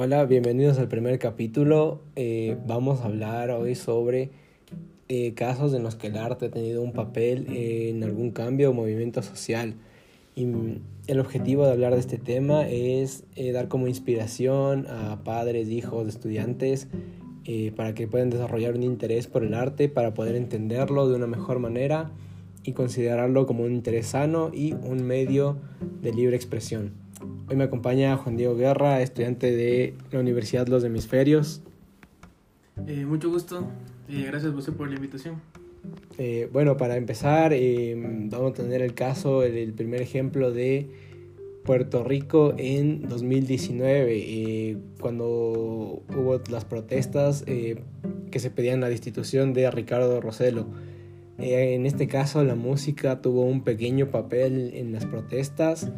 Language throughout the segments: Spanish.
Hola, bienvenidos al primer capítulo. Eh, vamos a hablar hoy sobre eh, casos en los que el arte ha tenido un papel en algún cambio o movimiento social. Y el objetivo de hablar de este tema es eh, dar como inspiración a padres, hijos, estudiantes, para que puedan desarrollar un interés por el arte, para poder entenderlo de una mejor manera y considerarlo como un interés sano y un medio de libre expresión. Hoy me acompaña Juan Diego Guerra, estudiante de la Universidad Los Hemisferios. Eh, mucho gusto y gracias José por la invitación. Eh, bueno, para empezar, eh, vamos a tener el caso, el, primer ejemplo de Puerto Rico en 2019, cuando hubo las protestas que se pedían la destitución de Ricardo Roselo. en este caso, la música tuvo un pequeño papel en las protestas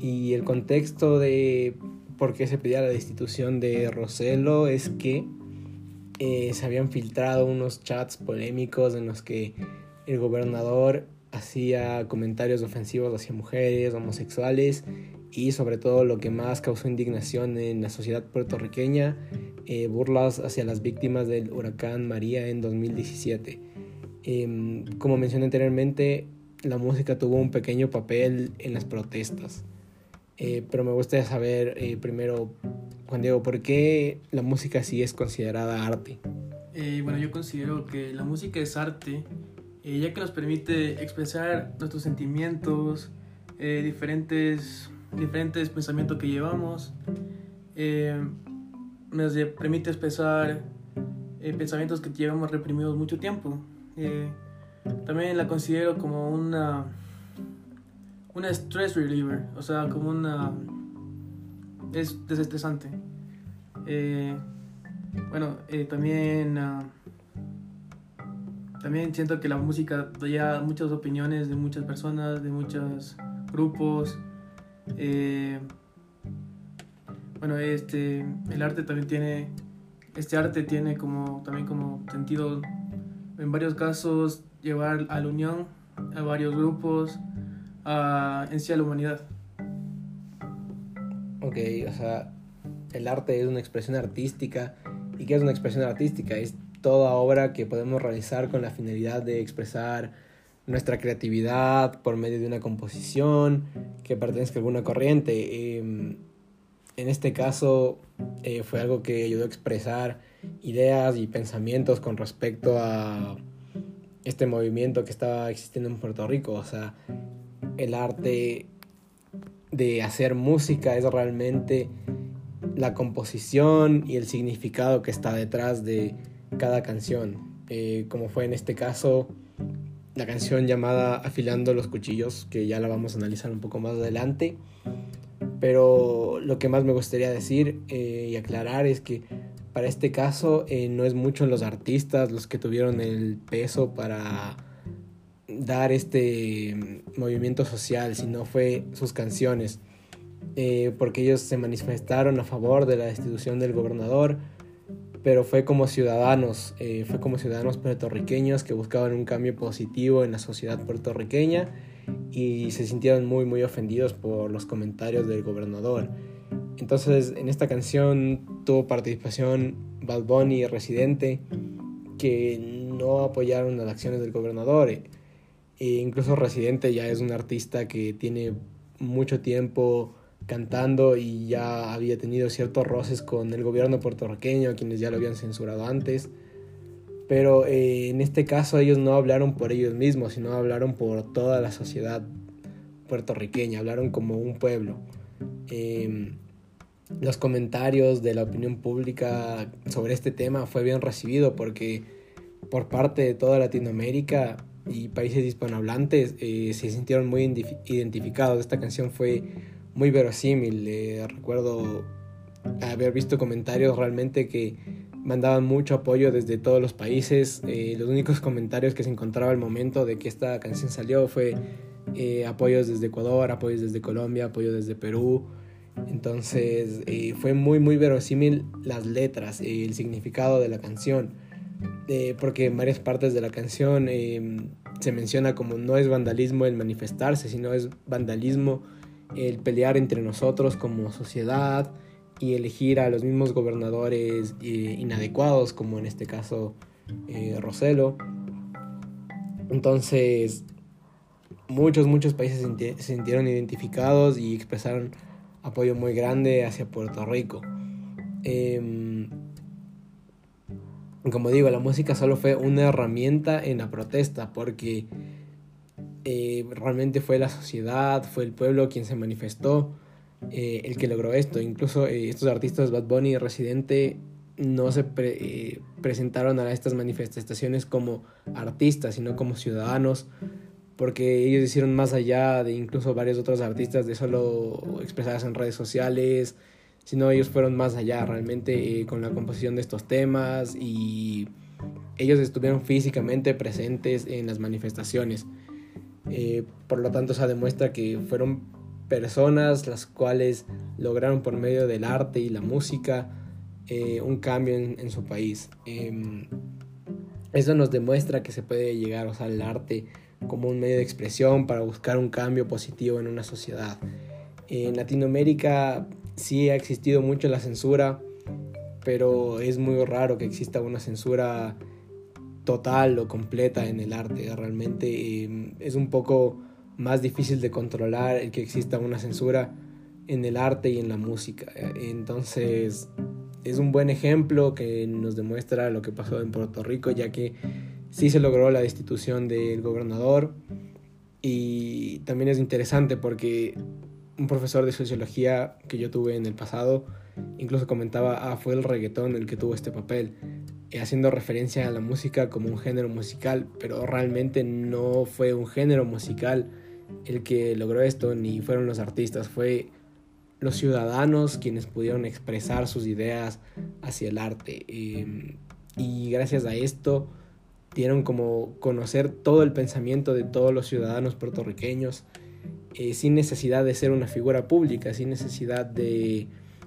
y el contexto de por qué se pedía la destitución de Roselo es que eh, se habían filtrado unos chats polémicos en los que el gobernador hacía comentarios ofensivos hacia mujeres, homosexuales y sobre todo lo que más causó indignación en la sociedad puertorriqueña, eh, burlas hacia las víctimas del huracán María en 2017. Em, como mencioné anteriormente, la música tuvo un pequeño papel en las protestas. Eh, pero me gustaría saber eh, primero, Juan Diego, ¿por qué la música sí es considerada arte? Eh, bueno, yo considero que la música es arte, ya que nos permite expresar nuestros sentimientos, diferentes, diferentes pensamientos que llevamos, nos permite expresar pensamientos que llevamos reprimidos mucho tiempo. también la considero como una una stress reliever, o sea, como una... es desestresante. Eh, bueno, eh, también... Ah, también siento que la música da muchas opiniones de muchas personas, de muchos grupos. Eh, bueno, este, el arte también tiene, este arte tiene como, también como sentido, en varios casos, llevar a la unión a varios grupos, en sí a la humanidad. Ok, o sea, el arte es una expresión artística. ¿Y qué es una expresión artística? Es toda obra que podemos realizar con la finalidad de expresar nuestra creatividad por medio de una composición que pertenezca a alguna corriente. Em, en este caso eh, fue algo que ayudó a expresar ideas y pensamientos con respecto a este movimiento que estaba existiendo en Puerto Rico. O sea, el arte de hacer música es realmente la composición y el significado que está detrás de cada canción. Eh, como fue en este caso la canción llamada Afilando los Cuchillos, que ya la vamos a analizar un poco más adelante. Pero lo que más me gustaría decir eh, y aclarar es que para este caso eh, no es mucho los artistas los que tuvieron el peso para dar este movimiento social, sino fue sus canciones, eh, porque ellos se manifestaron a favor de la destitución del gobernador, pero fue como ciudadanos, eh, fue como ciudadanos puertorriqueños que buscaban un cambio positivo en la sociedad puertorriqueña y se sintieron muy muy ofendidos por los comentarios del gobernador. Entonces en esta canción tuvo participación Bad Bunny y Residente que no apoyaron las acciones del gobernador. E incluso Residente ya es un artista que tiene mucho tiempo cantando y ya había tenido ciertos roces con el gobierno puertorriqueño, quienes ya lo habían censurado antes. Pero eh, en este caso ellos no hablaron por ellos mismos, sino hablaron por toda la sociedad puertorriqueña, hablaron como un pueblo. Em, los comentarios de la opinión pública sobre este tema fue bien recibido porque por parte de toda Latinoamérica y países hispanohablantes eh, se sintieron muy identificados. Esta canción fue muy verosímil. Eh, recuerdo haber visto comentarios realmente que mandaban mucho apoyo desde todos los países. Eh, los únicos comentarios que se encontraba al momento de que esta canción salió fue apoyos desde Ecuador, apoyos desde Colombia, apoyos desde Perú. Entonces fue muy muy verosímil las letras, el significado de la canción porque en varias partes de la canción em, se menciona como no es vandalismo el manifestarse, sino es vandalismo el pelear entre nosotros como sociedad, y elegir a los mismos gobernadores eh, inadecuados, como en este caso eh, Roselo. Entonces, muchos, muchos países se sintieron identificados y expresaron apoyo muy grande hacia Puerto Rico. Em, como digo, la música solo fue una herramienta en la protesta porque eh, realmente fue la sociedad, fue el pueblo quien se manifestó, eh, el que logró esto. Incluso eh, estos artistas, Bad Bunny y Residente, no se presentaron a estas manifestaciones como artistas, sino como ciudadanos, porque ellos hicieron más allá de incluso varios otros artistas de solo expresadas en redes sociales, sino ellos fueron más allá realmente eh, con la composición de estos temas y ellos estuvieron físicamente presentes en las manifestaciones. Eh, por lo tanto, se demuestra que fueron personas las cuales lograron por medio del arte y la música eh, un cambio en, su país. Em, eso nos demuestra que se puede llegar a usar el arte como un medio de expresión para buscar un cambio positivo en una sociedad. En Latinoamérica sí ha existido mucho la censura, pero es muy raro que exista una censura total o completa en el arte. Realmente em, es un poco más difícil de controlar el que exista una censura en el arte y en la música. Entonces es un buen ejemplo que nos demuestra lo que pasó en Puerto Rico, ya que sí se logró la destitución del gobernador y también es interesante porque un profesor de sociología que yo tuve en el pasado incluso comentaba, ah, fue el reggaetón el que tuvo este papel, eh, haciendo referencia a la música como un género musical, pero realmente no fue un género musical el que logró esto, ni fueron los artistas, fue los ciudadanos quienes pudieron expresar sus ideas hacia el arte. Em, y gracias a esto dieron como conocer todo el pensamiento de todos los ciudadanos puertorriqueños eh, sin necesidad de ser una figura pública, sin necesidad de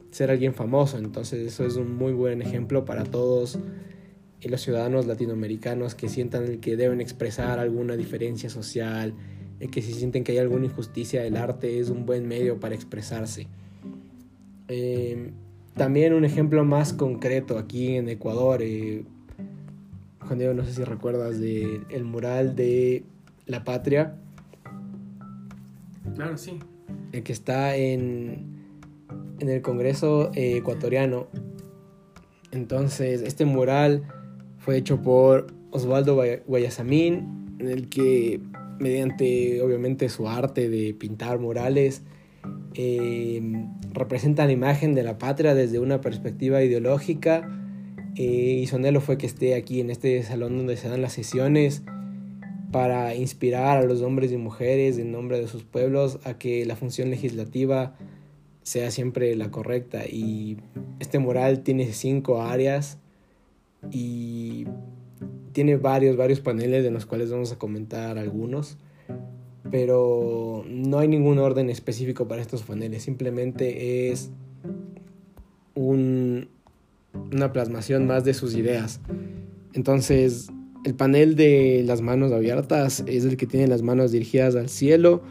ser alguien famoso. Entonces eso es un muy buen ejemplo para todos eh, los ciudadanos latinoamericanos que sientan que deben expresar alguna diferencia social, eh, que si sienten que hay alguna injusticia, el arte es un buen medio para expresarse. también un ejemplo más concreto aquí en Ecuador, Juan Diego, no sé si recuerdas de el mural de La Patria, Claro, sí. El que está en, en el Congreso eh, ecuatoriano. Entonces, este mural fue hecho por Osvaldo Guayasamín, en el que, mediante obviamente su arte de pintar murales, eh, representa la imagen de la patria desde una perspectiva ideológica. Eh, y su anhelo fue que esté aquí en este salón donde se dan las sesiones para inspirar a los hombres y mujeres en nombre de sus pueblos a que la función legislativa sea siempre la correcta. Y este mural tiene cinco áreas y tiene varios, varios paneles de los cuales vamos a comentar algunos. Pero no hay ningún orden específico para estos paneles, simplemente es un, una plasmación más de sus ideas. Entonces, el panel de las manos abiertas es el que tiene las manos dirigidas al cielo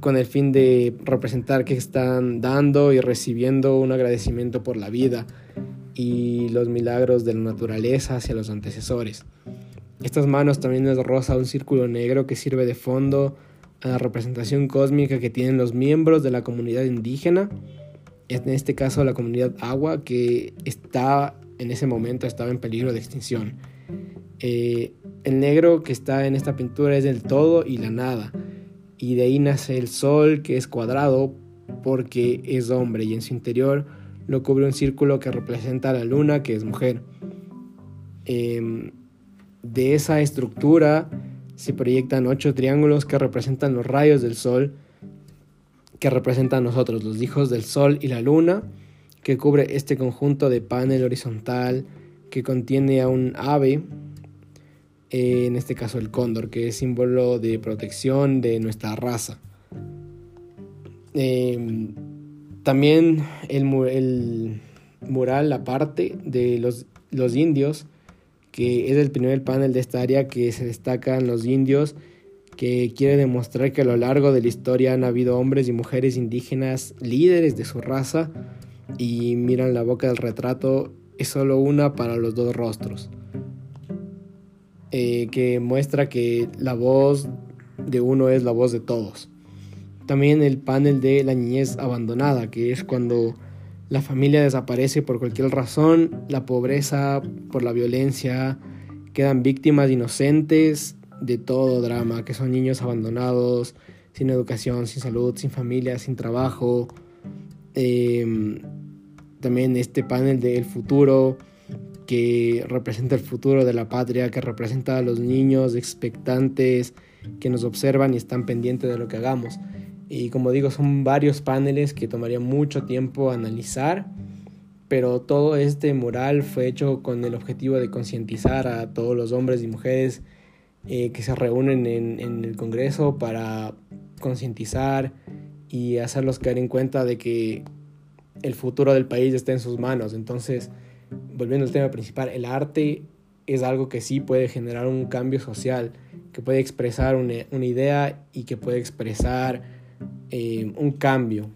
con el fin de representar que están dando y recibiendo un agradecimiento por la vida y los milagros de la naturaleza hacia los antecesores. Estas manos también les rosa un círculo negro que sirve de fondo a la representación cósmica que tienen los miembros de la comunidad indígena, en este caso la comunidad agua, que está en ese momento estaba en peligro de extinción. Eh, el negro que está en esta pintura es el todo y la nada. Y de ahí nace el sol que es cuadrado porque es hombre y en su interior lo cubre un círculo que representa a la luna que es mujer. Em, de esa estructura se proyectan ocho triángulos que representan los rayos del sol que representan a nosotros, los hijos del sol y la luna, que cubre este conjunto de panel horizontal que contiene a un ave en este caso el cóndor, que es símbolo de protección de nuestra raza. Em, también el, mural, la parte de los, los indios, que es el primer panel de esta área que se destacan los indios, que quiere demostrar que a lo largo de la historia han habido hombres y mujeres indígenas líderes de su raza y miran la boca del retrato, es solo una para los dos rostros. Eh, que muestra que la voz de uno es la voz de todos. También el panel de la niñez abandonada, que es cuando la familia desaparece por cualquier razón, la pobreza, por la violencia, quedan víctimas inocentes de todo drama, que son niños abandonados, sin educación, sin salud, sin familia, sin trabajo. Em, también este panel del futuro, que representa el futuro de la patria, que representa a los niños expectantes, que nos observan y están pendientes de lo que hagamos. Y como digo, son varios paneles que tomaría mucho tiempo analizar, pero todo este mural fue hecho con el objetivo de concientizar a todos los hombres y mujeres eh, que se reúnen en, en el Congreso para concientizar y hacerlos caer en cuenta de que el futuro del país está en sus manos. Entonces, volviendo al tema principal, el arte es algo que sí puede generar un cambio social, que puede expresar una, idea y que puede expresar eh, un cambio.